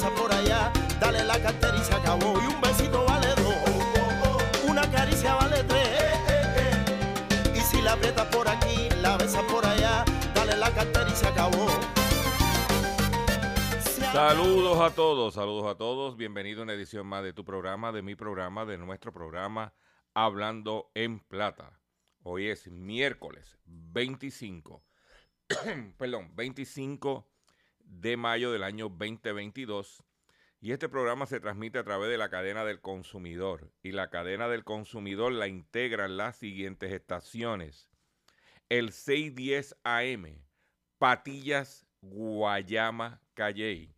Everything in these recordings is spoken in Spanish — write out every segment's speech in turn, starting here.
Besas por allá, dale la cartera y se acabó. Y un besito vale dos. Una caricia vale tres. Y si la aprietas por aquí, la besas por allá, dale la cartera y se acabó. Saludos a todos, saludos a todos. Bienvenido a una edición más de tu programa, de mi programa, de nuestro programa Hablando en Plata. Hoy es miércoles 25, perdón, 25 de mayo del año 2022. Y este programa se transmite a través de la cadena del consumidor. Y la cadena del consumidor la integran las siguientes estaciones. El 610 AM, Patillas, Guayama, Calley.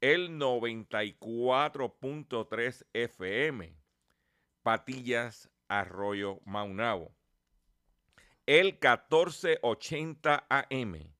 El 94.3 FM, Patillas, Arroyo, Maunabo. El 1480 AM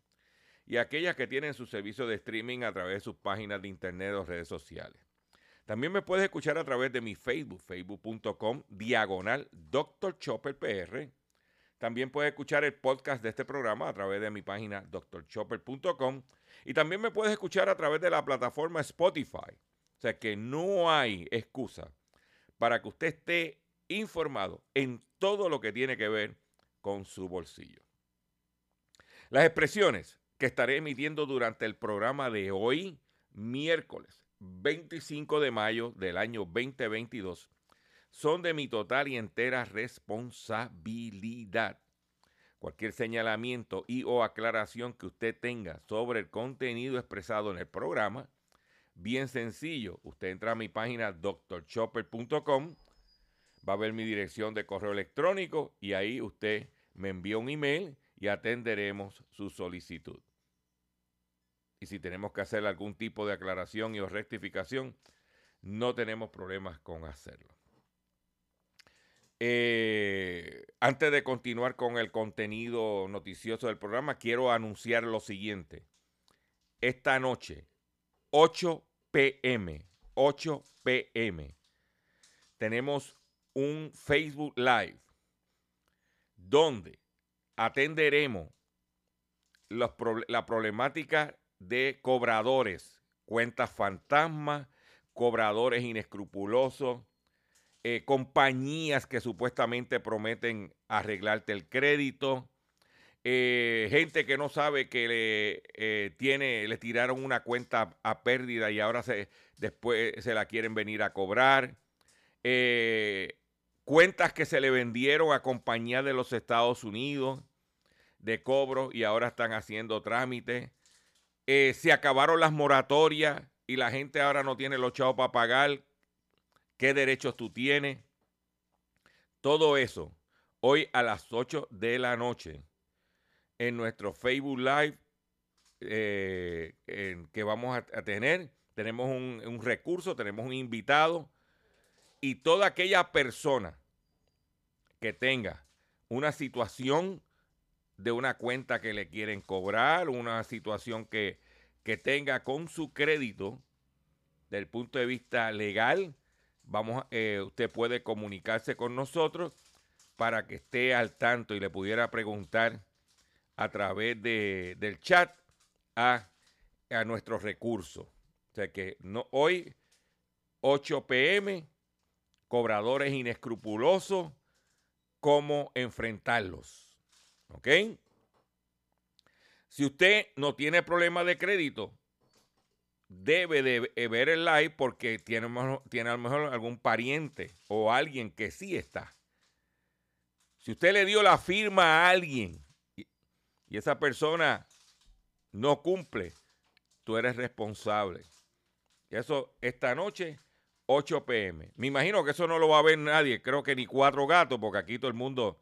y aquellas que tienen su servicio de streaming a través de sus páginas de internet o redes sociales. También me puedes escuchar a través de mi Facebook, facebook.com, diagonal Dr. Chopper PR. También puedes escuchar el podcast de este programa a través de mi página drchopper.com. Y también me puedes escuchar a través de la plataforma Spotify. O sea que no hay excusa para que usted esté informado en todo lo que tiene que ver con su bolsillo. Las expresiones que estaré emitiendo durante el programa de hoy, miércoles 25 de mayo del año 2022, son de mi total y entera responsabilidad. Cualquier señalamiento y o aclaración que usted tenga sobre el contenido expresado en el programa, bien sencillo, usted entra a mi página drchopper.com, va a ver mi dirección de correo electrónico y ahí usted me envía un email y atenderemos su solicitud. Y si tenemos que hacer algún tipo de aclaración y o rectificación, no tenemos problemas con hacerlo. Eh, antes de continuar con el contenido noticioso del programa, quiero anunciar lo siguiente. Esta noche, 8 pm, 8 pm, tenemos un Facebook Live donde atenderemos los la problemática de cobradores, cuentas fantasmas, cobradores inescrupulosos, eh, compañías que supuestamente prometen arreglarte el crédito, eh, gente que no sabe que le eh, tiene, le tiraron una cuenta a pérdida y ahora se, después se la quieren venir a cobrar. cuentas que se le vendieron a compañías de los Estados Unidos de cobro y ahora están haciendo trámites. Eh, se acabaron las moratorias y la gente ahora no tiene los chavos para pagar. ¿Qué derechos tú tienes? Todo eso hoy a las 8 de la noche en nuestro Facebook Live eh, que vamos a, tener. Tenemos un, un recurso, tenemos un invitado y toda aquella persona que tenga una situación de una cuenta que le quieren cobrar, una situación que, tenga con su crédito, del punto de vista legal, vamos, eh, usted puede comunicarse con nosotros para que esté al tanto y le pudiera preguntar a través de, del chat a, a nuestros recursos. O sea que no, hoy, 8 pm, cobradores inescrupulosos, cómo enfrentarlos. ¿Ok? Si usted no tiene problema de crédito, debe de ver el live porque tiene, tiene a lo mejor algún pariente o alguien que sí está. Si usted le dio la firma a alguien y, y esa persona no cumple, tú eres responsable. Y eso esta noche 8 pm. Me imagino que eso no lo va a ver nadie, creo que ni cuatro gatos, porque aquí todo el mundo,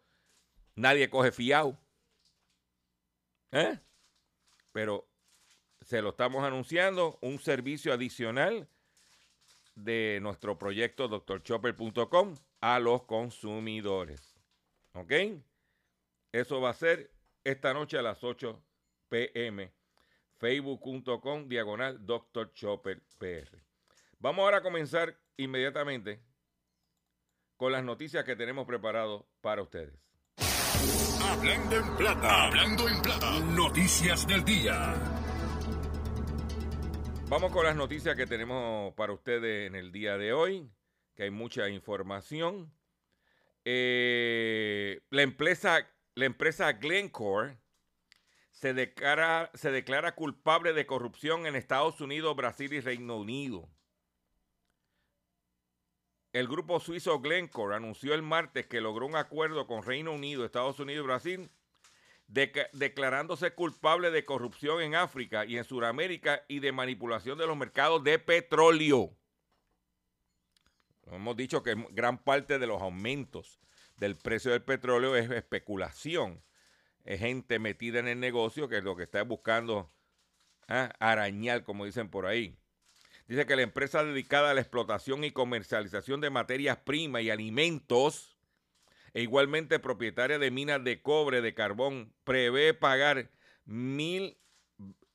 nadie coge fiado. ¿Eh? Pero se lo estamos anunciando, un servicio adicional de nuestro proyecto doctorchopper.com a los consumidores. ¿Ok? Eso va a ser esta noche a las 8 pm. Facebook.com diagonal Dr. Chopper. Vamos ahora a comenzar inmediatamente con las noticias que tenemos preparado para ustedes. Hablando en plata, hablando en plata, noticias del día. Vamos con las noticias que tenemos para ustedes en el día de hoy, que hay mucha información. Eh, la, empresa, la empresa Glencore se declara, se declara culpable de corrupción en Estados Unidos, Brasil y Reino Unido. El grupo suizo Glencore anunció el martes que logró un acuerdo con Reino Unido, Estados Unidos y Brasil, declarándose culpable de corrupción en África y en Sudamérica y de manipulación de los mercados de petróleo. Hemos dicho que gran parte de los aumentos del precio del petróleo es especulación. Es gente metida en el negocio que es lo que está buscando ¿ah? arañar, como dicen por ahí. Dice que la empresa dedicada a la explotación y comercialización de materias primas y alimentos, e igualmente propietaria de minas de cobre, de carbón, prevé pagar mil,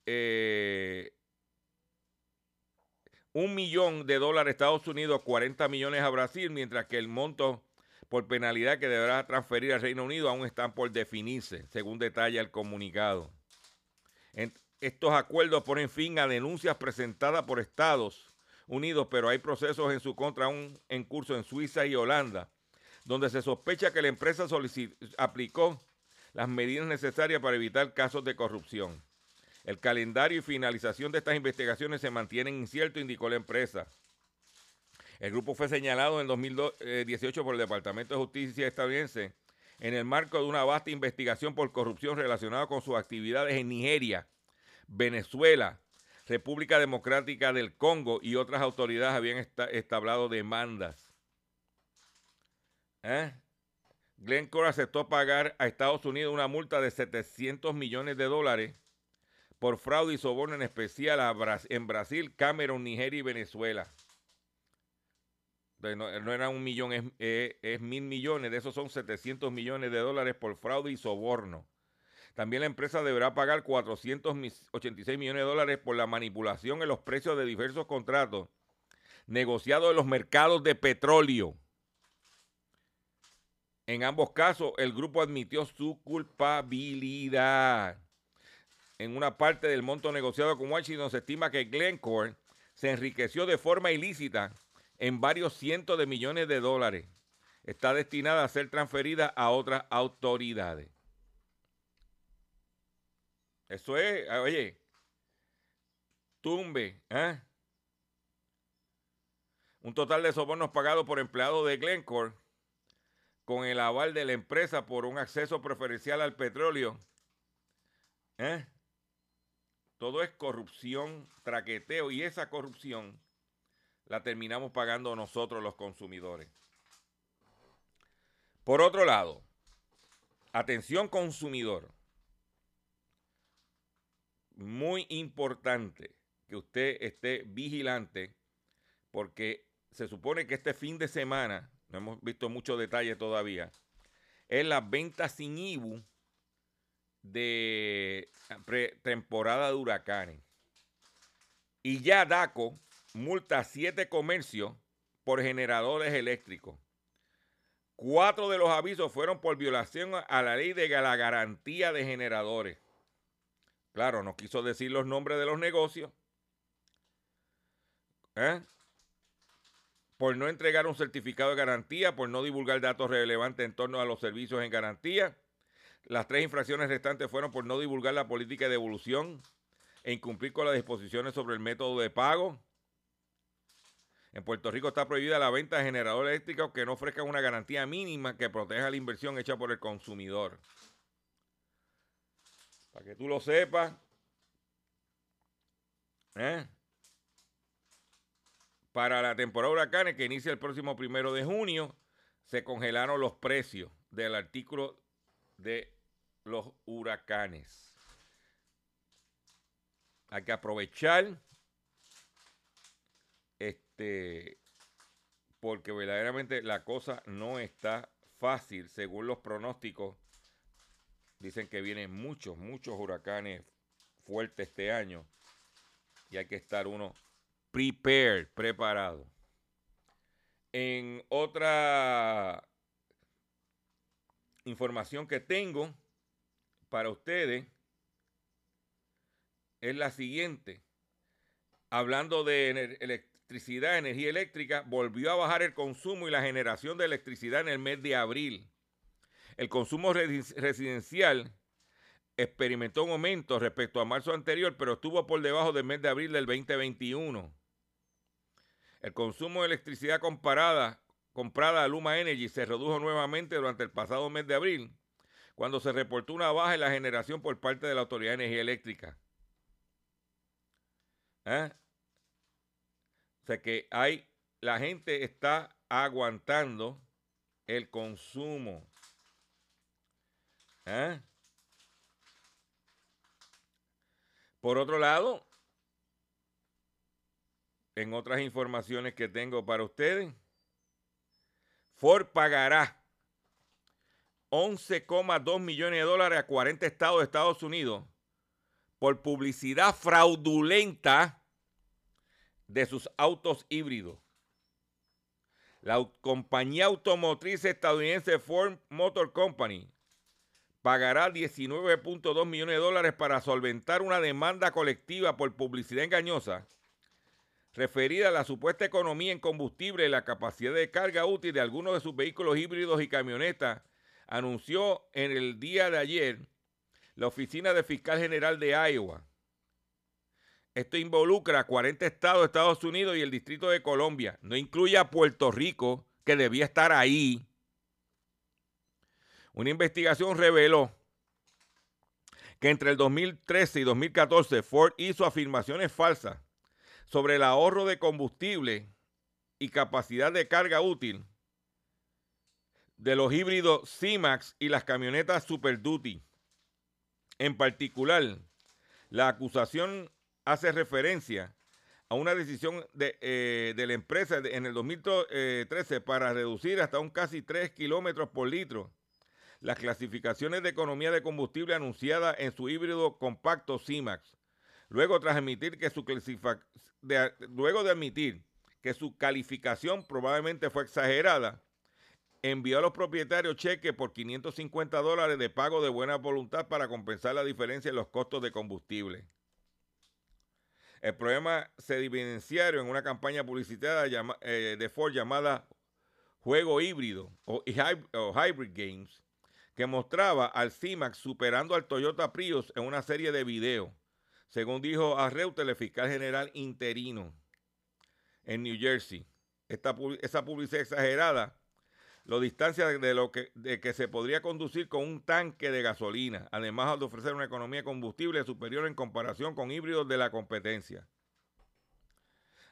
eh, un millón de dólares a Estados Unidos, 40 millones a Brasil, mientras que el monto por penalidad que deberá transferir al Reino Unido aún están por definirse, según detalla el comunicado. Estos acuerdos ponen fin a denuncias presentadas por Estados Unidos, pero hay procesos en su contra aún en curso en Suiza y Holanda, donde se sospecha que la empresa aplicó las medidas necesarias para evitar casos de corrupción. El calendario y finalización de estas investigaciones se mantienen incierto, indicó la empresa. El grupo fue señalado en 2018 por el Departamento de Justicia estadounidense en el marco de una vasta investigación por corrupción relacionada con sus actividades en Nigeria, Venezuela, República Democrática del Congo y otras autoridades habían establecido demandas. ¿Eh? Glencore aceptó pagar a Estados Unidos una multa de 700 millones de dólares por fraude y soborno en especial en Brasil, Camerún, Nigeria y Venezuela. No, era un millón, es, es, mil millones. De esos son 700 millones de dólares por fraude y soborno. También la empresa deberá pagar 486 millones de dólares por la manipulación en los precios de diversos contratos negociados en los mercados de petróleo. En ambos casos, el grupo admitió su culpabilidad. En una parte del monto negociado con Washington se estima que Glencore se enriqueció de forma ilícita en varios cientos de millones de dólares. Está destinada a ser transferida a otras autoridades. Eso es, ah, oye, tumbe, ¿eh? Un total de sobornos pagados por empleados de Glencore con el aval de la empresa por un acceso preferencial al petróleo. ¿eh? Todo es corrupción, traqueteo y esa corrupción la terminamos pagando nosotros los consumidores. Por otro lado, atención consumidor. Muy importante que usted esté vigilante porque se supone que este fin de semana, no hemos visto muchos detalles todavía, es la venta sin IBU de temporada de huracanes. Y ya DACO multa siete comercios por generadores eléctricos. Cuatro de los avisos fueron por violación a la ley de la garantía de generadores. Claro, no quiso decir los nombres de los negocios. ¿Eh? Por no entregar un certificado de garantía, por no divulgar datos relevantes en torno a los servicios en garantía. Las tres infracciones restantes fueron por no divulgar la política de devolución e incumplir con las disposiciones sobre el método de pago. En Puerto Rico está prohibida la venta de generadores eléctricos que no ofrezcan una garantía mínima que proteja la inversión hecha por el consumidor. Para que tú lo sepas. ¿eh? Para la temporada de huracanes que inicia el próximo primero de junio, se congelaron los precios del artículo de los huracanes. Hay que aprovechar este porque verdaderamente la cosa no está fácil según los pronósticos Dicen que vienen muchos, muchos huracanes fuertes este año y hay que estar uno prepared, preparado. En otra información que tengo para ustedes es la siguiente. Hablando de electricidad, energía eléctrica, volvió a bajar el consumo y la generación de electricidad en el mes de abril. El consumo residencial experimentó un aumento respecto a marzo anterior, pero estuvo por debajo del mes de abril del 2021. El consumo de electricidad comparada, comprada a Luma Energy se redujo nuevamente durante el pasado mes de abril, cuando se reportó una baja en la generación por parte de la Autoridad de Energía Eléctrica. ¿Eh? O sea que hay, la gente está aguantando el consumo. ¿Eh? Por otro lado, en otras informaciones que tengo para ustedes, Ford pagará 11,2 millones de dólares a 40 estados de Estados Unidos por publicidad fraudulenta de sus autos híbridos. La compañía automotriz estadounidense Ford Motor Company pagará 19.2 millones de dólares para solventar una demanda colectiva por publicidad engañosa referida a la supuesta economía en combustible y la capacidad de carga útil de algunos de sus vehículos híbridos y camionetas, anunció en el día de ayer la Oficina de Fiscal General de Iowa. Esto involucra a 40 estados de Estados Unidos y el Distrito de Colombia. No incluye a Puerto Rico, que debía estar ahí una investigación reveló que entre el 2013 y 2014 Ford hizo afirmaciones falsas sobre el ahorro de combustible y capacidad de carga útil de los híbridos C-Max y las camionetas Super Duty. En particular, la acusación hace referencia a una decisión de, eh, de la empresa en el 2013 para reducir hasta un casi 3 kilómetros por litro las clasificaciones de economía de combustible anunciadas en su híbrido compacto CIMAX. Luego, tras admitir que su luego de admitir que su calificación probablemente fue exagerada, envió a los propietarios cheques por 550 dólares de pago de buena voluntad para compensar la diferencia en los costos de combustible. El problema se evidenciaron en una campaña publicitaria eh, de Ford llamada Juego Híbrido o Hybrid Games, que mostraba al CIMAX superando al Toyota Prius en una serie de videos, según dijo a Reuters el fiscal general interino en New Jersey. Esta, esa publicidad exagerada lo distancia de lo que, de que se podría conducir con un tanque de gasolina, además de ofrecer una economía de combustible superior en comparación con híbridos de la competencia.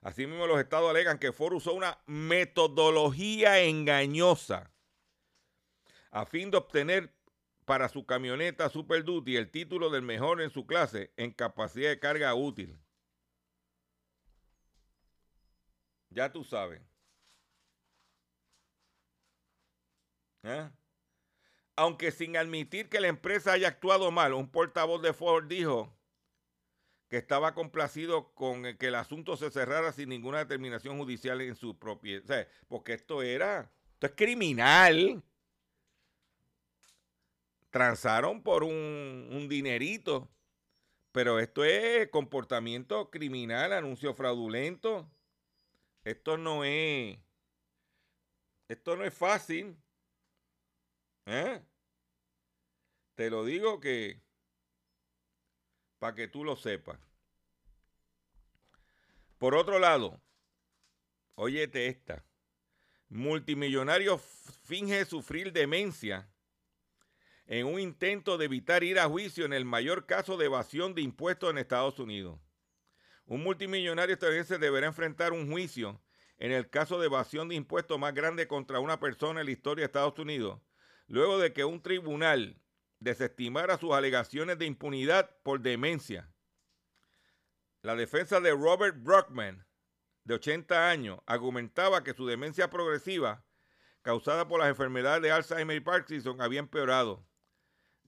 Asimismo, los estados alegan que Ford usó una metodología engañosa a fin de obtener para su camioneta Super Duty el título del mejor en su clase en capacidad de carga útil. Ya tú sabes. ¿Eh? Aunque sin admitir que la empresa haya actuado mal, un portavoz de Ford dijo que estaba complacido con que el asunto se cerrara sin ninguna determinación judicial en su propiedad. porque esto era, esto es criminal. Transaron por un, dinerito, pero esto es comportamiento criminal, anuncio fraudulento. Esto no es, esto no es fácil. ¿Eh? Te lo digo que para que tú lo sepas. Por otro lado, óyete esta. Multimillonario finge sufrir demencia en un intento de evitar ir a juicio en el mayor caso de evasión de impuestos en Estados Unidos. Un multimillonario estadounidense deberá enfrentar un juicio en el caso de evasión de impuestos más grande contra una persona en la historia de Estados Unidos, luego de que un tribunal desestimara sus alegaciones de impunidad por demencia. La defensa de Robert Brockman, de 80 años, argumentaba que su demencia progresiva, causada por las enfermedades de Alzheimer y Parkinson, había empeorado,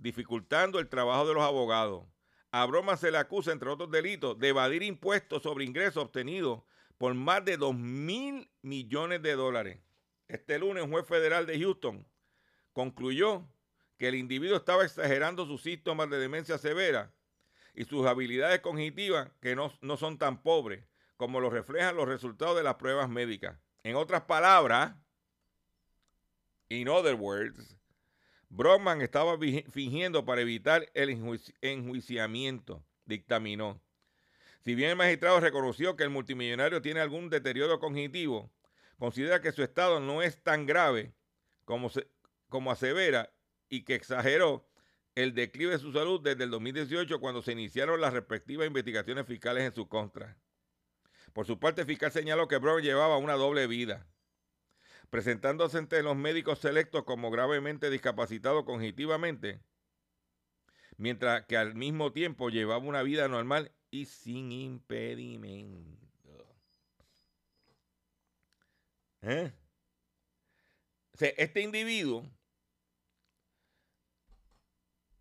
dificultando el trabajo de los abogados. A Broma se le acusa, entre otros delitos, de evadir impuestos sobre ingresos obtenidos por más de 2 mil millones de dólares. Este lunes, un juez federal de Houston concluyó que el individuo estaba exagerando sus síntomas de demencia severa y sus habilidades cognitivas que no, no son tan pobres como lo reflejan los resultados de las pruebas médicas. En otras palabras, in other words, Brockman estaba fingiendo para evitar el enjuiciamiento, dictaminó. Si bien el magistrado reconoció que el multimillonario tiene algún deterioro cognitivo, considera que su estado no es tan grave como, como asevera y que exageró el declive de su salud desde el 2018 cuando se iniciaron las respectivas investigaciones fiscales en su contra. Por su parte, el fiscal señaló que Brown llevaba una doble vida presentándose ante los médicos selectos como gravemente discapacitado cognitivamente, mientras que al mismo tiempo llevaba una vida normal y sin impedimento. ¿Eh? este individuo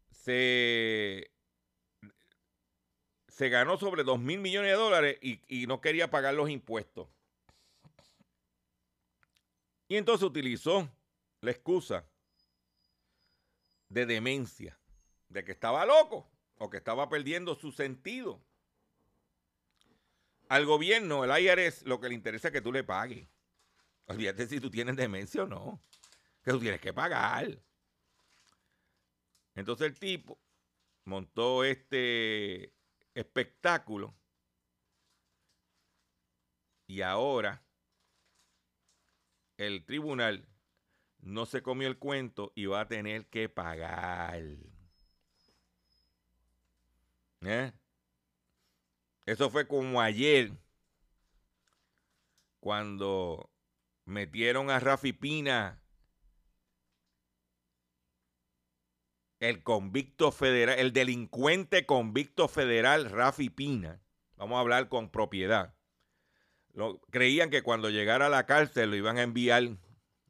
se, se ganó sobre 2 mil millones de dólares y no quería pagar los impuestos. Y entonces utilizó la excusa de demencia, de que estaba loco o que estaba perdiendo su sentido. Al gobierno, el IRS, lo que le interesa es que tú le pagues. Olvídate si tú tienes demencia o no. Que tú tienes que pagar. Entonces el tipo montó este espectáculo y ahora el tribunal no se comió el cuento y va a tener que pagar. ¿Eh? Eso fue como ayer, cuando metieron a Rafi Pina, el convicto federal, el delincuente convicto federal Rafi Pina. Vamos a hablar con propiedad creían que cuando llegara a la cárcel lo iban a enviar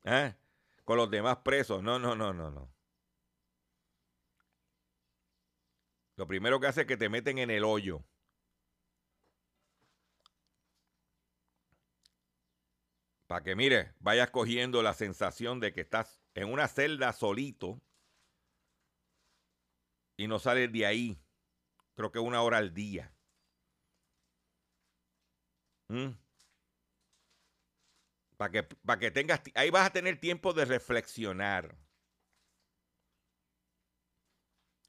¿eh? con los demás presos. No, no, no, no, no. Lo primero que hace es que te meten en el hoyo. Para que, mire, vayas cogiendo la sensación de que estás en una celda solito y no sales de ahí. Creo que una hora al día. ¿Mm? Para que, que tengas, ahí vas a tener tiempo de reflexionar.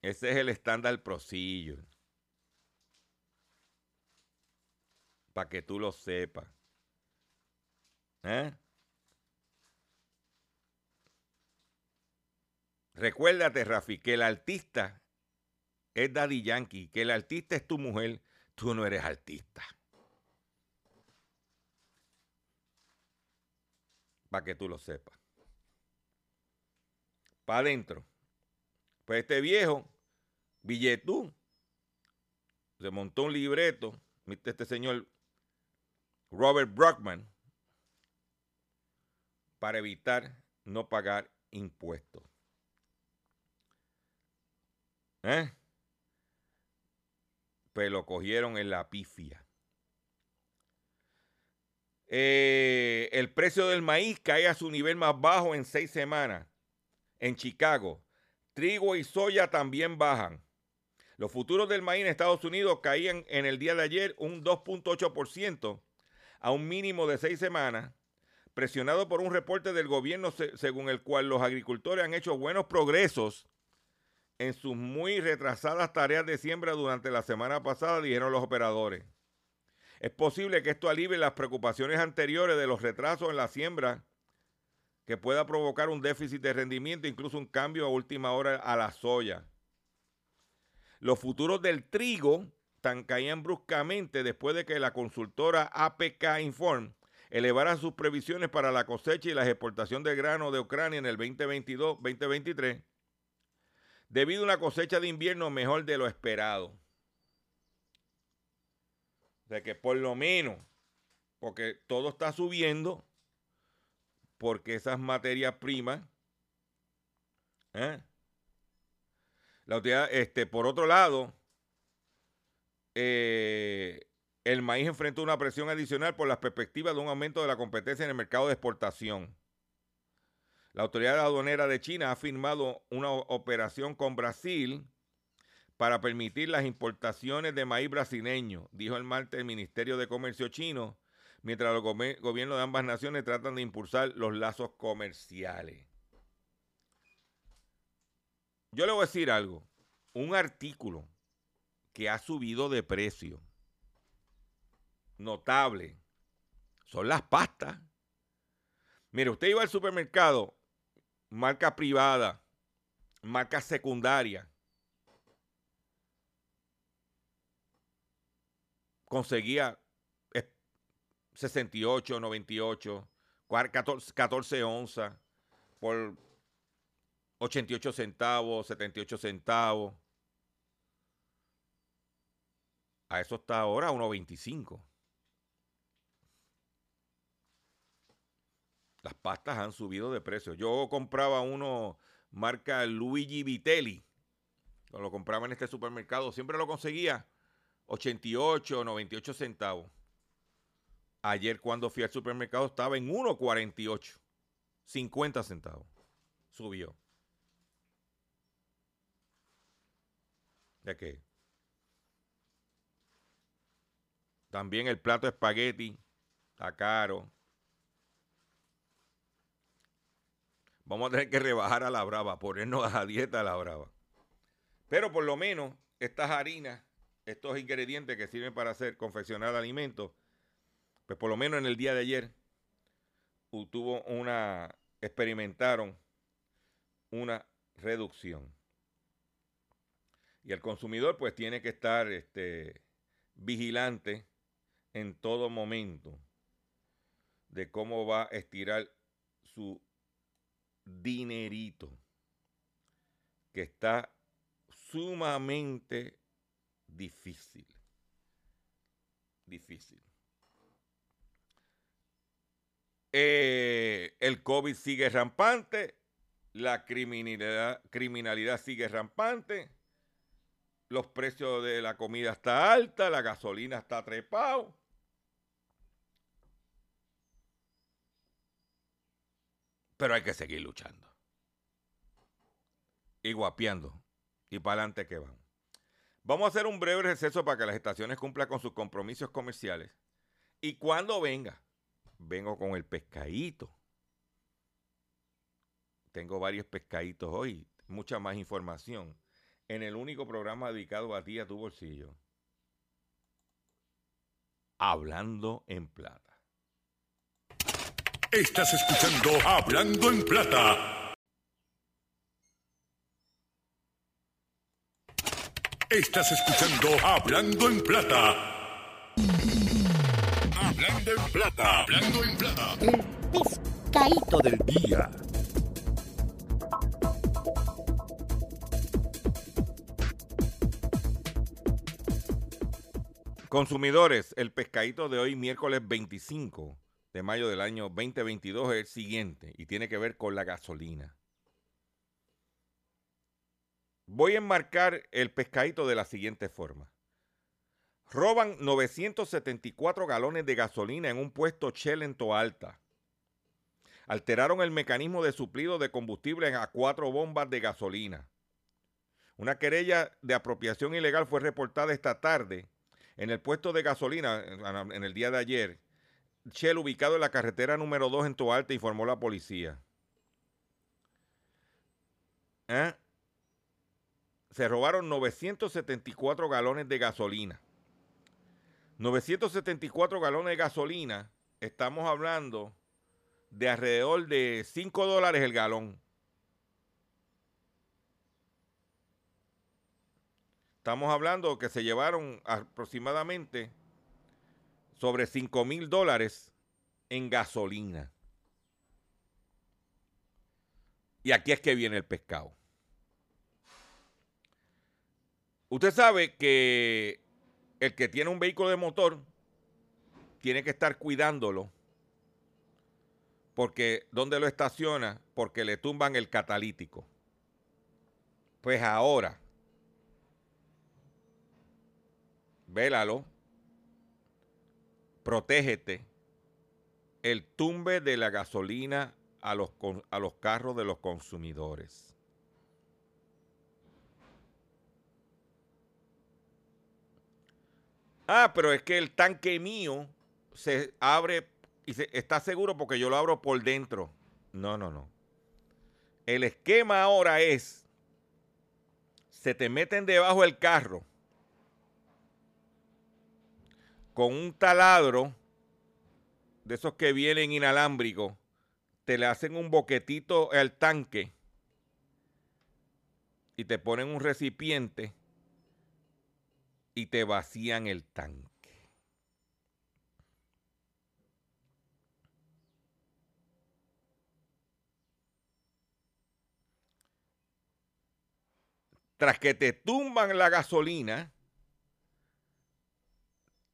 Ese es el estándar prosillo. Para que tú lo sepas. ¿Eh? Recuérdate, Rafi, que el artista es Daddy Yankee, que el artista es tu mujer, tú no eres artista. Para que tú lo sepas. Para adentro. Pues este viejo, Billetú, se montó un libreto, este señor Robert Brockman, para evitar no pagar impuestos. ¿Eh? Pues lo cogieron en la pifia. Eh, el precio del maíz cae a su nivel más bajo en seis semanas. En Chicago, trigo y soya también bajan. Los futuros del maíz en Estados Unidos caían en el día de ayer un 2.8% a un mínimo de seis semanas, presionado por un reporte del gobierno según el cual los agricultores han hecho buenos progresos en sus muy retrasadas tareas de siembra durante la semana pasada, dijeron los operadores. Es posible que esto alivie las preocupaciones anteriores de los retrasos en la siembra que pueda provocar un déficit de rendimiento, incluso un cambio a última hora a la soya. Los futuros del trigo tan caían bruscamente después de que la consultora APK Inform elevara sus previsiones para la cosecha y la exportación de grano de Ucrania en el 2022-2023 debido a una cosecha de invierno mejor de lo esperado. Sea que por lo menos, porque todo está subiendo, porque esas materias primas, ¿eh? la utilidad, este, por otro lado, eh, el maíz enfrenta una presión adicional por las perspectivas de un aumento de la competencia en el mercado de exportación. La autoridad aduanera de China ha firmado una operación con Brasil para permitir las importaciones de maíz brasileño, dijo el martes el Ministerio de Comercio chino, mientras los gobiernos de ambas naciones tratan de impulsar los lazos comerciales. Yo le voy a decir algo. Un artículo que ha subido de precio notable son las pastas. Mire, usted iba al supermercado marca privada, marca secundaria, conseguía 68, 98, 14, onzas por 88 centavos, 78 centavos. A eso está ahora 1.25. Las pastas han subido de precio. Yo compraba uno marca Luigi Vitelli. Lo compraba en este supermercado. Siempre lo conseguía 88, 98 centavos. Ayer cuando fui al supermercado estaba en 1.48. 50 centavos. Subió. ¿De qué? También el plato de espagueti está caro. Vamos a tener que rebajar a la brava, ponernos a dieta a la brava. Pero por lo menos estas harinas, estos ingredientes que sirven para hacer, confeccionar alimentos, pues por lo menos en el día de ayer tuvo una, experimentaron una reducción. Y el consumidor pues tiene que estar este, vigilante en todo momento de cómo va a estirar su dinerito que está sumamente difícil. Difícil. Eh, el COVID sigue rampante, la criminalidad, criminalidad sigue rampante, los precios de la comida está alta, la gasolina está trepado. Pero hay que seguir luchando. Y guapeando. Y para adelante que van. Vamos a hacer un breve receso para que las estaciones cumplan con sus compromisos comerciales. Y cuando venga, vengo con el pescadito. Tengo varios pescaditos hoy, mucha más información. En el único programa dedicado a ti, a tu bolsillo. Hablando en plata. Estás escuchando Hablando en Plata. Estás escuchando Hablando en Plata. Hablando en Plata. Hablando en Plata. El pescadito del día. Consumidores, el pescadito de hoy, miércoles 25 de mayo del año 2022, es el siguiente y tiene que ver con la gasolina. Voy a enmarcar el pescadito de la siguiente forma. Roban 974 galones de gasolina en un puesto Shell en Toalta. Alteraron el mecanismo de suplido de combustible a cuatro bombas de gasolina. Una querella de apropiación ilegal fue reportada esta tarde en el puesto de gasolina en el día de ayer. Shell ubicado en la carretera número 2 en Toalta, informó la policía. ¿Eh? Se robaron 974 galones de gasolina. 974 galones de gasolina, estamos hablando de alrededor de 5 dólares el galón. Estamos hablando que se llevaron aproximadamente sobre 5 mil dólares en gasolina. Y aquí es que viene el pescado. Usted sabe que el que tiene un vehículo de motor tiene que estar cuidándolo. Porque, ¿dónde lo estaciona? Porque le tumban el catalítico. Pues ahora, vélalo, protégete. El tumbe de la gasolina a los, a los carros de los consumidores. Ah, pero es que el tanque mío se abre y se, está seguro porque yo lo abro por dentro. No, no, no. El esquema ahora es, se te meten debajo del carro con un taladro de esos que vienen inalámbricos, te le hacen un boquetito al tanque y te ponen un recipiente y te vacían el tanque. Tras que te tumban la gasolina,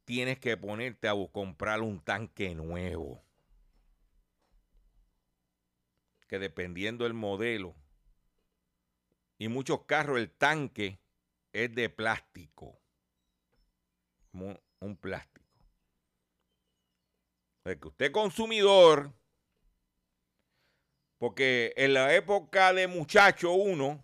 tienes que ponerte a comprar un tanque nuevo. Que dependiendo del modelo, y muchos carros, el tanque es de plástico un plástico. Es que usted consumidor, porque en la época de muchacho uno,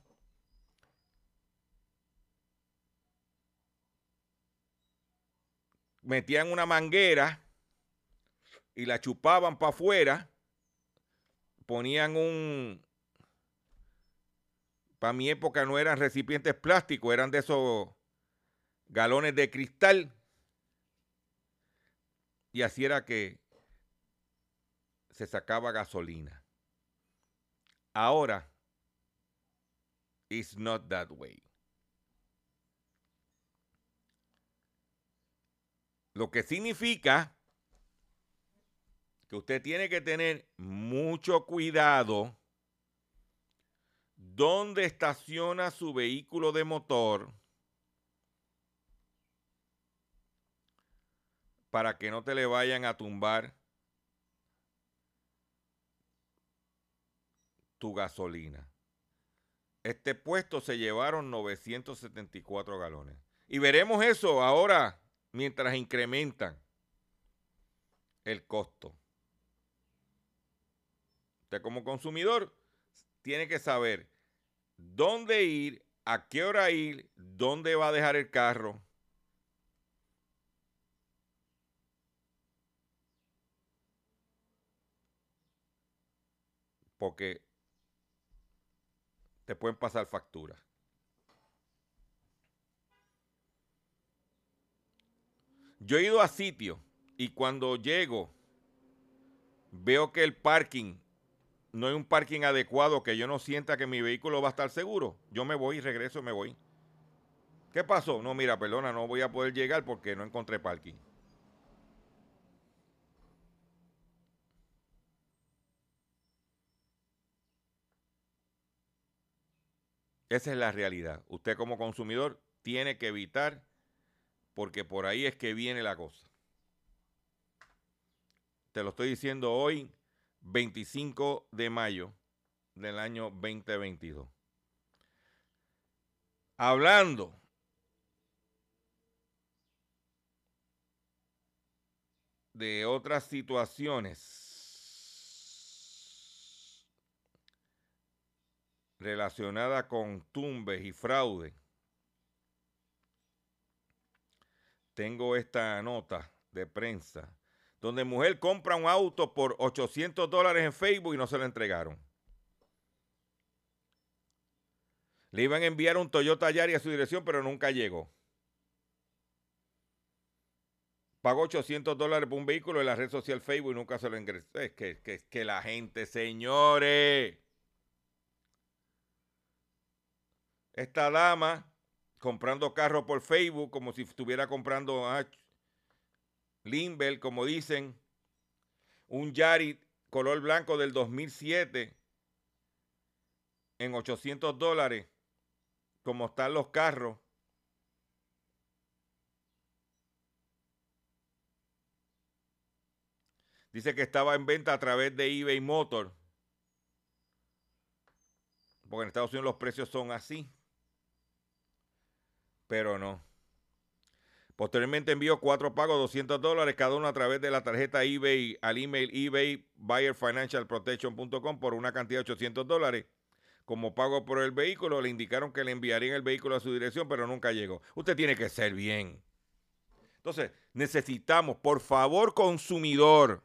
metían una manguera y la chupaban para afuera, ponían un... Para mi época no eran recipientes plásticos, eran de esos galones de cristal y así era que se sacaba gasolina. Ahora, it's not that way. Lo que significa que usted tiene que tener mucho cuidado donde estaciona su vehículo de motor para que no te le vayan a tumbar tu gasolina. Este puesto se llevaron 974 galones. Y veremos eso ahora mientras incrementan el costo. Usted como consumidor tiene que saber dónde ir, a qué hora ir, dónde va a dejar el carro, porque te pueden pasar facturas. Yo he ido a sitios y cuando llego veo que el parking no hay un parking adecuado que yo no sienta que mi vehículo va a estar seguro. Yo me voy y regreso, me voy. ¿Qué pasó? No, mira, perdona, no voy a poder llegar porque no encontré parking. Esa es la realidad. Usted como consumidor tiene que evitar porque por ahí es que viene la cosa. Te lo estoy diciendo hoy, 25 de mayo del año 2022. Hablando de otras situaciones relacionadas con tumbes y fraude. Tengo esta nota de prensa donde mujer compra un auto por 800 dólares en Facebook y no se lo entregaron. Le iban a enviar un Toyota Yari a su dirección, pero nunca llegó. Pagó 800 dólares por un vehículo en la red social Facebook y nunca se lo ingresó. Es que, que, que la gente, señores. Esta dama comprando carros por Facebook como si estuviera comprando a Limber, como dicen, un Yari color blanco del 2007 en 800 dólares, como están los carros. Dice que estaba en venta a través de eBay Motor. Porque en Estados Unidos los precios son así. Pero no. Posteriormente envió cuatro pagos, 200 dólares cada uno a través de la tarjeta eBay al email eBay buyerfinancialprotection.com por una cantidad de 800 dólares. Como pago por el vehículo, le indicaron que le enviarían el vehículo a su dirección, pero nunca llegó. Usted tiene que ser bien. Entonces, necesitamos, por favor, consumidor,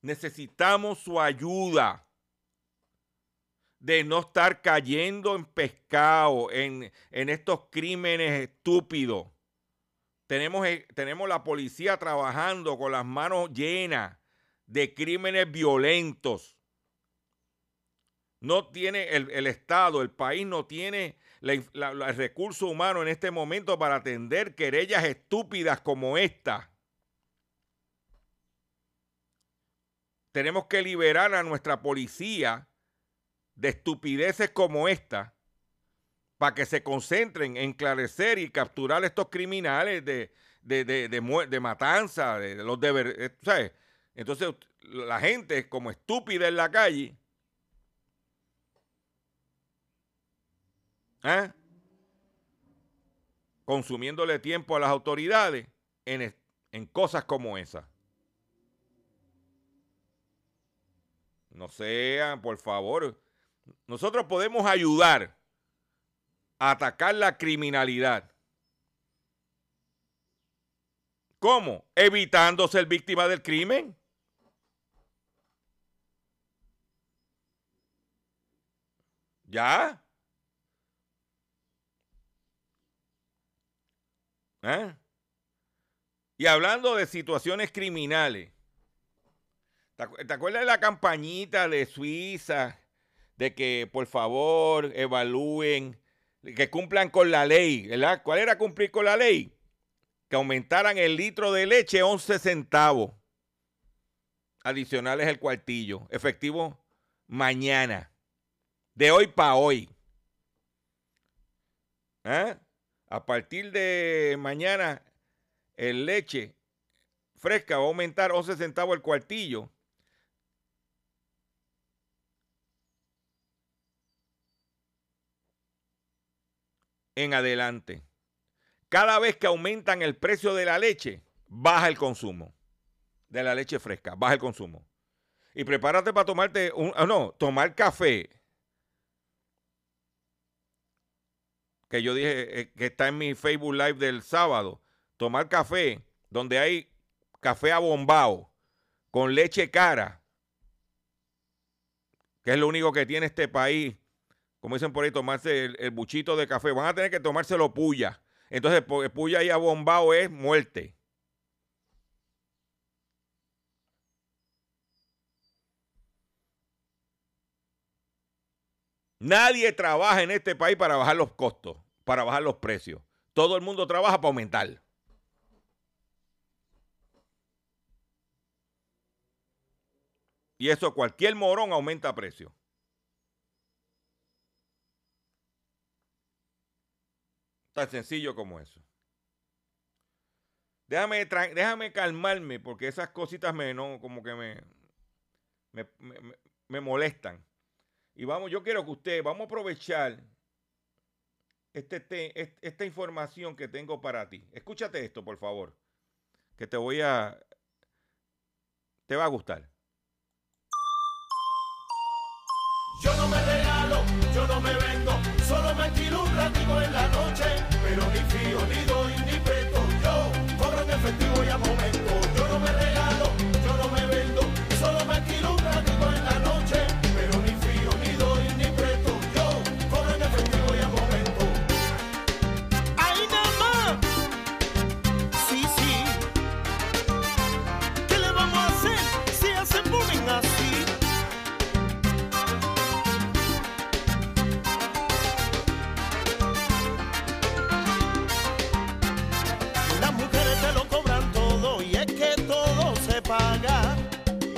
necesitamos su ayuda de no estar cayendo en pescado, en, estos crímenes estúpidos. Tenemos, eh, tenemos la policía trabajando con las manos llenas de crímenes violentos. No tiene el, Estado, el país no tiene el recurso humano en este momento para atender querellas estúpidas como esta. Tenemos que liberar a nuestra policía de estupideces como esta para que se concentren en esclarecer y capturar a estos criminales de, de, de, de, matanza, de, los deberes. Eh, ¿sabes? Entonces, la gente como estúpida en la calle. ¿eh? consumiéndole tiempo a las autoridades en, en cosas como esa. No sean, por favor, nosotros podemos ayudar a atacar la criminalidad. ¿Cómo? Evitando ser víctima del crimen. ¿Ya? ¿Eh? Y hablando de situaciones criminales, ¿te acuerdas de la campañita de Suiza de que por favor evalúen, que cumplan con la ley, ¿verdad? ¿Cuál era cumplir con la ley? Que aumentaran el litro de leche 11 centavos adicionales el cuartillo, efectivo mañana, de hoy para hoy. ¿Ah? A partir de mañana, el leche fresca va a aumentar 11 centavos el cuartillo en adelante. Cada vez que aumentan el precio de la leche, baja el consumo de la leche fresca, baja el consumo. Y prepárate para tomarte un, ah, no, tomar café. Que yo dije eh, que está en mi Facebook Live del sábado. Tomar café donde hay café abombado con leche cara, que es lo único que tiene este país como dicen por ahí, tomarse el, buchito de café. Van a tener que tomárselo puya. Entonces, puya y abombado es muerte. Nadie trabaja en este país para bajar los costos, para bajar los precios. Todo el mundo trabaja para aumentar. Y eso cualquier morón aumenta precio. Tan sencillo como eso. Déjame, déjame calmarme porque esas cositas me, no, como que me, me, me, molestan. Y vamos, yo quiero que usted, vamos a aprovechar este, esta información que tengo para ti. Escúchate esto, por favor, que te voy a, te va a gustar. Yo no me yo no me vendo, solo me tiro un ratito en la noche, pero ni fío, ni doy, ni preto, yo cobro en efectivo y a momento,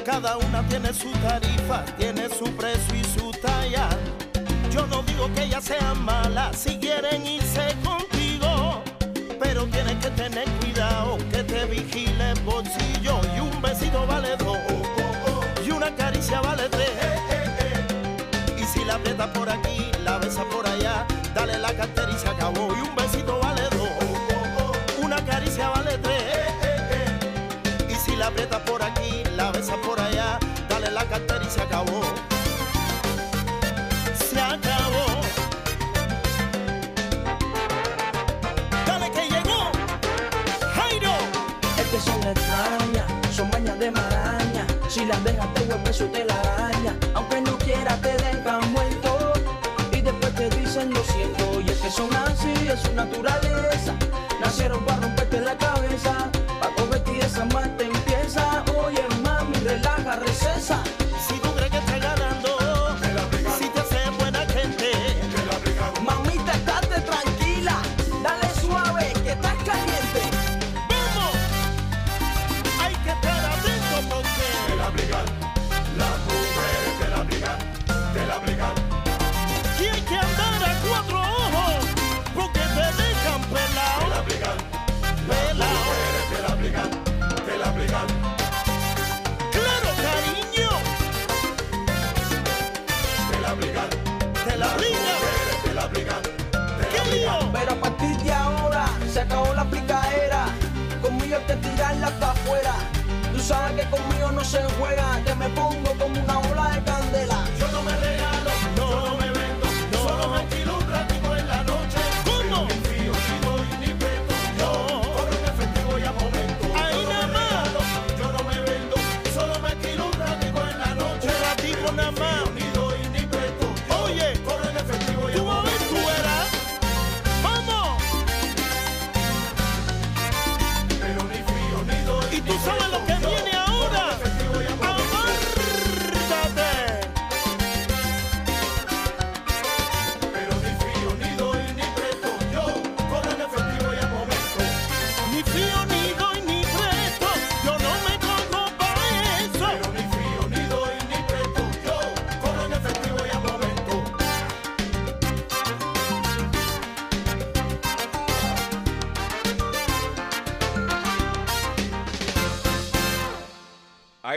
Cada una tiene su tarifa, tiene su precio y su talla. Yo no digo que ellas sean malas si quieren irse contigo, pero tienes que tener cuidado que te vigile el bolsillo y un besito vale dos y una caricia vale tres. Y si la aprietas por aquí, la besas por allá, las dejas te vuelve su.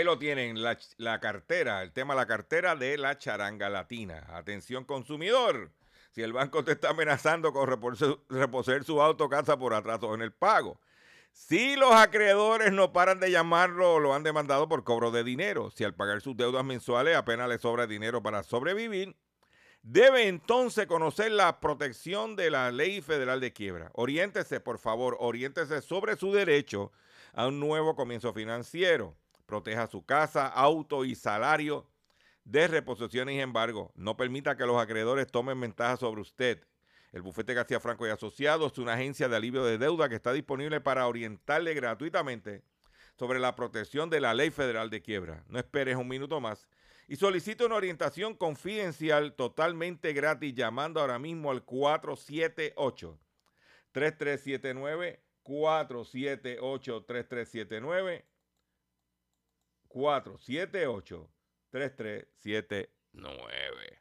Ahí lo tienen, la, la cartera, el tema la cartera de la charanga latina. Atención consumidor, si el banco te está amenazando con reposer, su auto casa por atraso en el pago. Si los acreedores no paran de llamarlo lo han demandado por cobro de dinero, si al pagar sus deudas mensuales apenas le sobra dinero para sobrevivir, debe entonces conocer la protección de la ley federal de quiebra. Oriéntese, por favor, oriéntese sobre su derecho a un nuevo comienzo financiero. Proteja su casa, auto y salario de reposiciones y embargo. No permita que los acreedores tomen ventaja sobre usted. El bufete García Franco y Asociados es una agencia de alivio de deuda que está disponible para orientarle gratuitamente sobre la protección de la ley federal de quiebra. No esperes un minuto más y solicita una orientación confidencial totalmente gratis llamando ahora mismo al 478 3379 478 3379 478 3379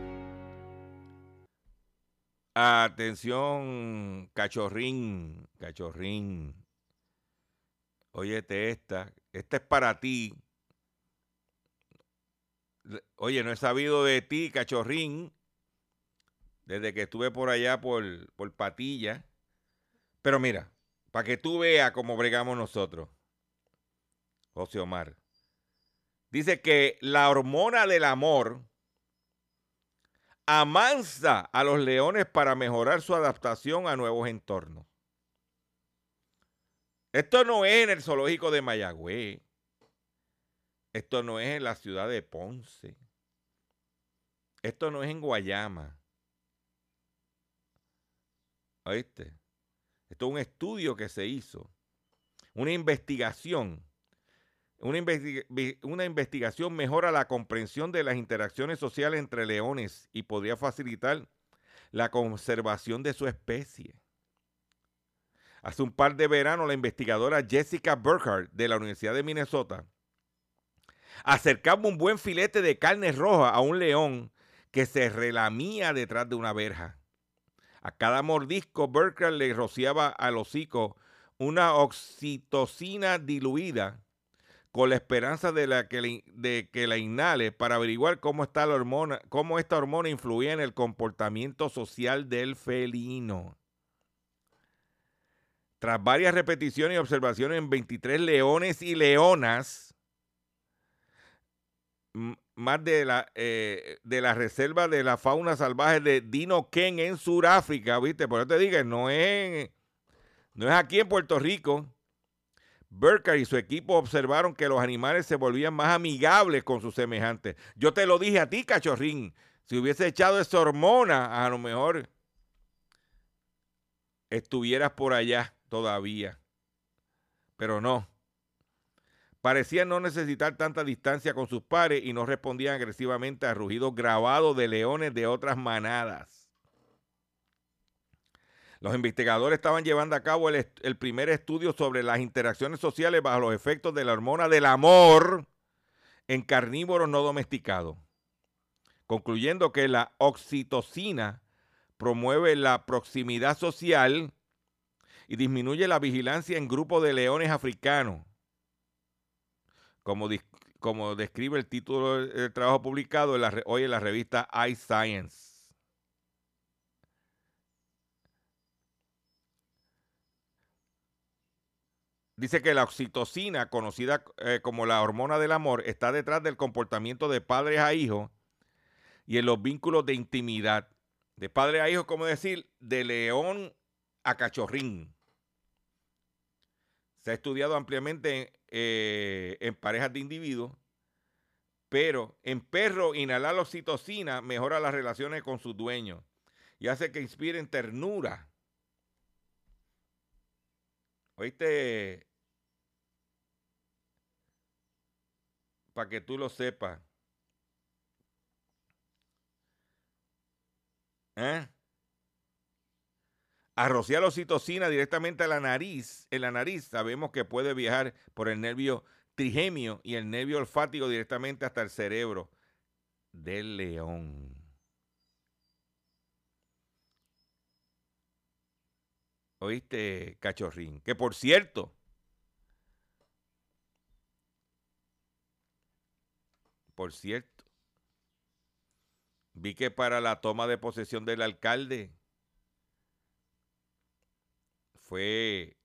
Atención, cachorrín, cachorrín. Óyete esta, esta es para ti. Oye, no he sabido de ti, cachorrín, desde que estuve por allá por, por Patilla. Pero mira, para que tú veas cómo bregamos nosotros, José Omar. Dice que la hormona del amor amansa a los leones para mejorar su adaptación a nuevos entornos. Esto no es en el zoológico de Mayagüez. Esto no es en la ciudad de Ponce. Esto no es en Guayama. ¿Oíste? Esto es un estudio que se hizo. Una investigación una, investigación mejora la comprensión de las interacciones sociales entre leones y podría facilitar la conservación de su especie. Hace un par de veranos, la investigadora Jessica Burkhardt de la Universidad de Minnesota acercaba un buen filete de carne roja a un león que se relamía detrás de una verja. A cada mordisco, Burkhardt le rociaba al hocico una oxitocina diluida con la esperanza de, que, la inhale para averiguar cómo, está la hormona, cómo esta hormona influía en el comportamiento social del felino. Tras varias repeticiones y observaciones en 23 leones y leonas, más de la, eh, de la reserva de la fauna salvaje de Dino Ken en Sudáfrica, ¿viste? Por eso te digo, no es, no es aquí en Puerto Rico. Burkhardt y su equipo observaron que los animales se volvían más amigables con sus semejantes. Yo te lo dije a ti, cachorrín. Si hubiese echado esa hormona, a lo mejor estuvieras por allá todavía. Pero no. Parecían no necesitar tanta distancia con sus pares y no respondían agresivamente a rugidos grabados de leones de otras manadas. Los investigadores estaban llevando a cabo el, primer estudio sobre las interacciones sociales bajo los efectos de la hormona del amor en carnívoros no domesticados, concluyendo que la oxitocina promueve la proximidad social y disminuye la vigilancia en grupos de leones africanos, como, describe el título del trabajo publicado hoy en la revista iScience. Dice que la oxitocina, conocida eh, como la hormona del amor, está detrás del comportamiento de padres a hijos y en los vínculos de intimidad. De padre a hijo, como decir, de león a cachorrín. Se ha estudiado ampliamente eh, en parejas de individuos, pero en perros inhalar la oxitocina mejora las relaciones con sus dueños y hace que inspiren ternura. ¿Oíste? Para que tú lo sepas. ¿Eh? A rociar oxitocina directamente a la nariz, en la nariz sabemos que puede viajar por el nervio trigemio y el nervio olfático directamente hasta el cerebro del león. ¿Oíste, cachorrín? Que por cierto, Por cierto, vi que para la toma de posesión del alcalde fue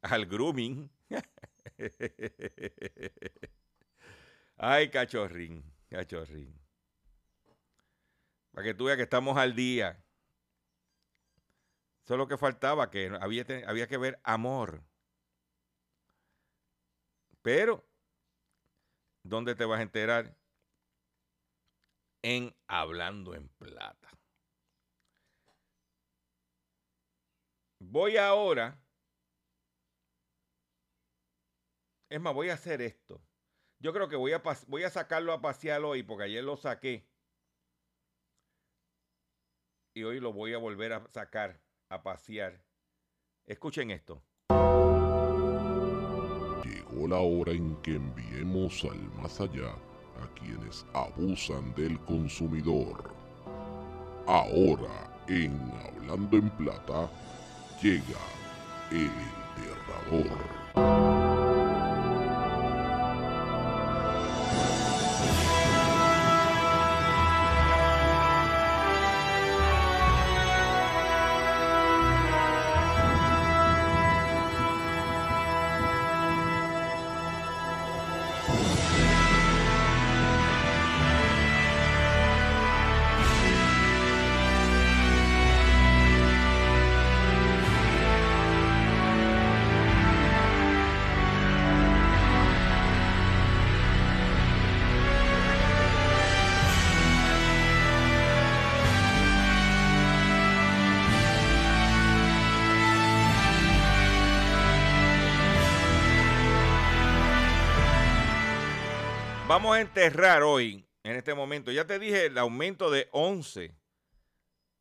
al grooming. Ay, cachorrín, cachorrín. Para que tú veas que estamos al día. Eso es lo que faltaba, que había, había que ver amor. Pero, ¿dónde te vas a enterar? en Hablando en Plata. Voy ahora. Es más, voy a hacer esto. Yo creo que voy a, voy a sacarlo a pasear hoy porque ayer lo saqué. Y hoy lo voy a volver a sacar a pasear. Escuchen esto. Llegó la hora en que enviemos al más allá quienes abusan del consumidor. Ahora, en Hablando en Plata, llega el enterrador. Vamos a enterrar hoy, en este momento, ya te dije el aumento de 11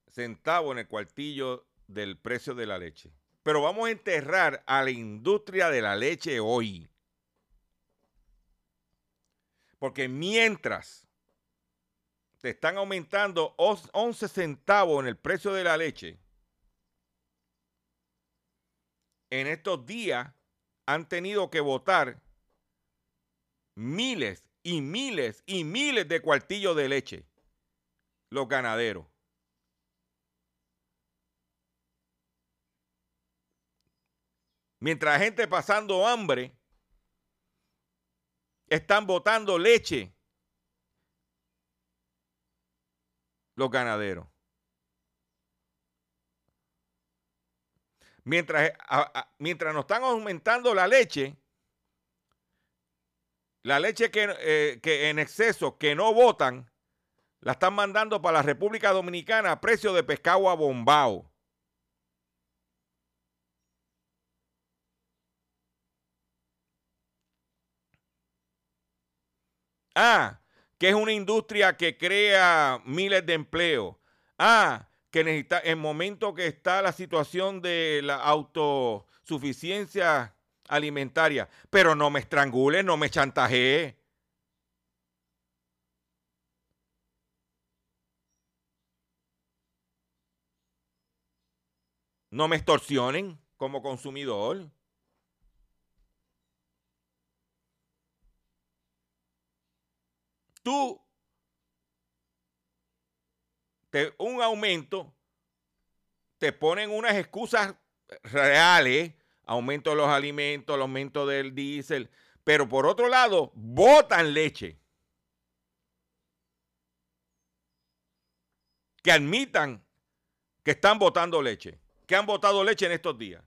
centavos en el cuartillo del precio de la leche. Pero vamos a enterrar a la industria de la leche hoy. Porque mientras te están aumentando 11 centavos en el precio de la leche, en estos días han tenido que votar miles y miles y miles de cuartillos de leche los ganaderos. Mientras la gente pasando hambre, están botando leche los ganaderos. Mientras, mientras nos están aumentando la leche, la leche eh, que, en exceso que no votan, la están mandando para la República Dominicana a precio de pescado a bombao. Ah, que es una industria que crea miles de empleos. Ah, que necesita, en momento que está la situación de la autosuficiencia alimentaria. Pero no me estrangule, no me chantajee. No me extorsionen como consumidor. Tú, te, un aumento, te ponen unas excusas reales aumento de los alimentos, el aumento del diésel, pero por otro lado, botan leche. Que admitan que están botando leche, que han botado leche en estos días.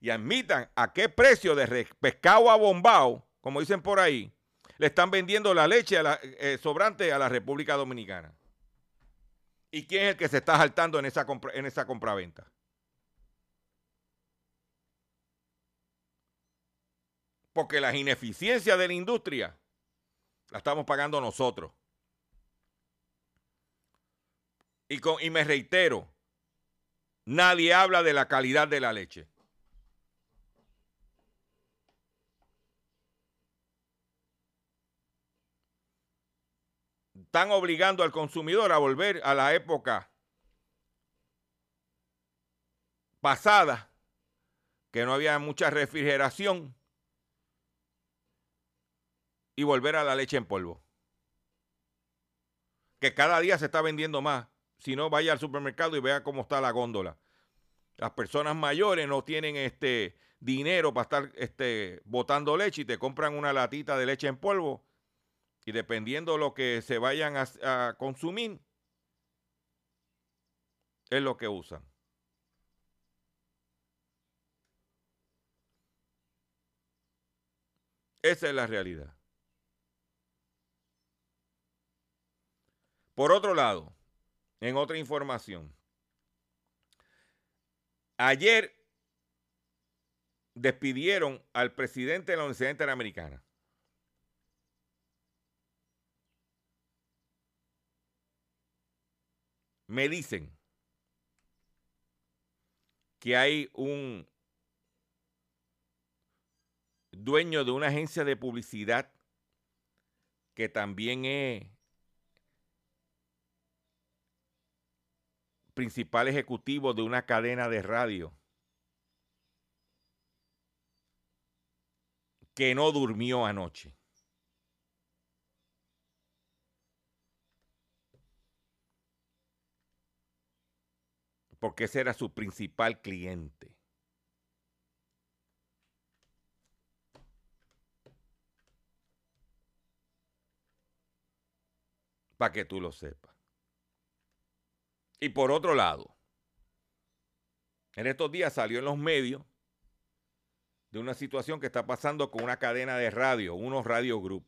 Y admitan a qué precio de pescado a bombao, como dicen por ahí, le están vendiendo la leche eh, sobrante a la República Dominicana. ¿Y quién es el que se está saltando en esa, en esa compraventa? Porque las ineficiencias de la industria la estamos pagando nosotros. Y, con, y me reitero, nadie habla de la calidad de la leche. Están obligando al consumidor a volver a la época pasada, que no había mucha refrigeración y volver a la leche en polvo. Que cada día se está vendiendo más. Si no, vaya al supermercado y vea cómo está la góndola. Las personas mayores no tienen este dinero para estar este, botando leche y te compran una latita de leche en polvo y dependiendo de lo que se vayan a, a consumir, es lo que usan. Esa es la realidad. Por otro lado, en otra información, ayer despidieron al presidente de la Universidad Interamericana. Me dicen que hay un dueño de una agencia de publicidad que también es principal ejecutivo de una cadena de radio que no durmió anoche. Porque ese era su principal cliente. Para que tú lo sepas. Y por otro lado, en estos días salió en los medios de una situación que está pasando con una cadena de radio, unos Radio Group,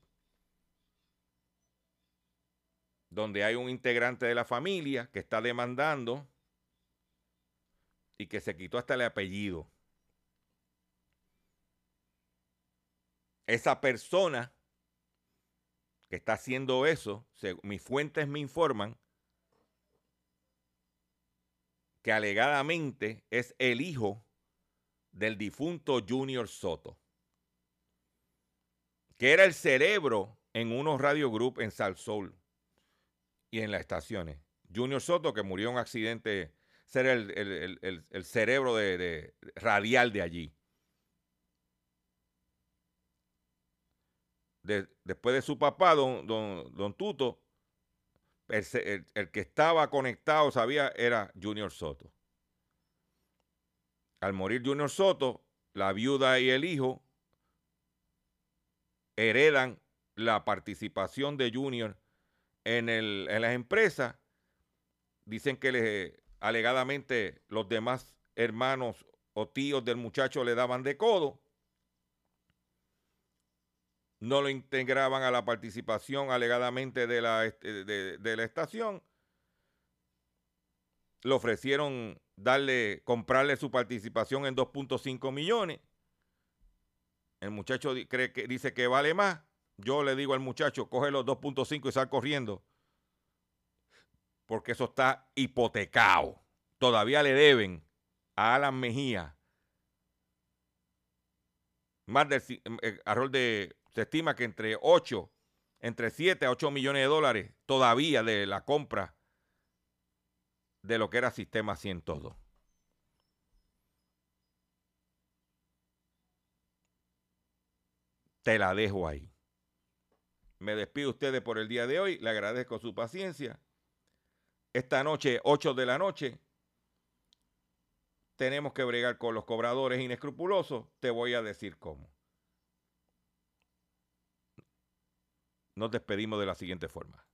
donde hay un integrante de la familia que está demandando y que se quitó hasta el apellido. Esa persona que está haciendo eso, mis fuentes me informan, que alegadamente es el hijo del difunto Junior Soto, que era el cerebro en unos radio group en Soul y en las estaciones. Junior Soto, que murió en un accidente, ser el, cerebro de, radial de allí. después de su papá, don, don, don Tuto, el, que estaba conectado, sabía, era Junior Soto. Al morir Junior Soto, la viuda y el hijo heredan la participación de Junior en, el, en las empresas. Dicen que le, alegadamente los demás hermanos o tíos del muchacho le daban de codo no lo integraban a la participación alegadamente de la, este, de, la estación. Le ofrecieron darle, comprarle su participación en 2.5 millones. El muchacho dice que vale más. Yo le digo al muchacho, coge los 2.5 y sal corriendo. Porque eso está hipotecado. Todavía le deben a Alan Mejía más del eh, arroz de se estima que entre 8, entre 7 a 8 millones de dólares todavía de la compra de lo que era Sistema 102. Te la dejo ahí. Me despido ustedes por el día de hoy. Le agradezco su paciencia. Esta noche, 8 de la noche, tenemos que bregar con los cobradores inescrupulosos. Te voy a decir cómo. nos despedimos de la siguiente forma.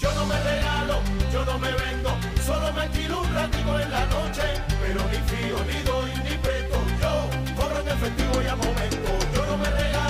Yo no me regalo, yo no me vendo, solo me tiro un ratico en la noche, pero ni fío, ni doy, ni presto, yo cobro en efectivo y a momento, yo no me regalo.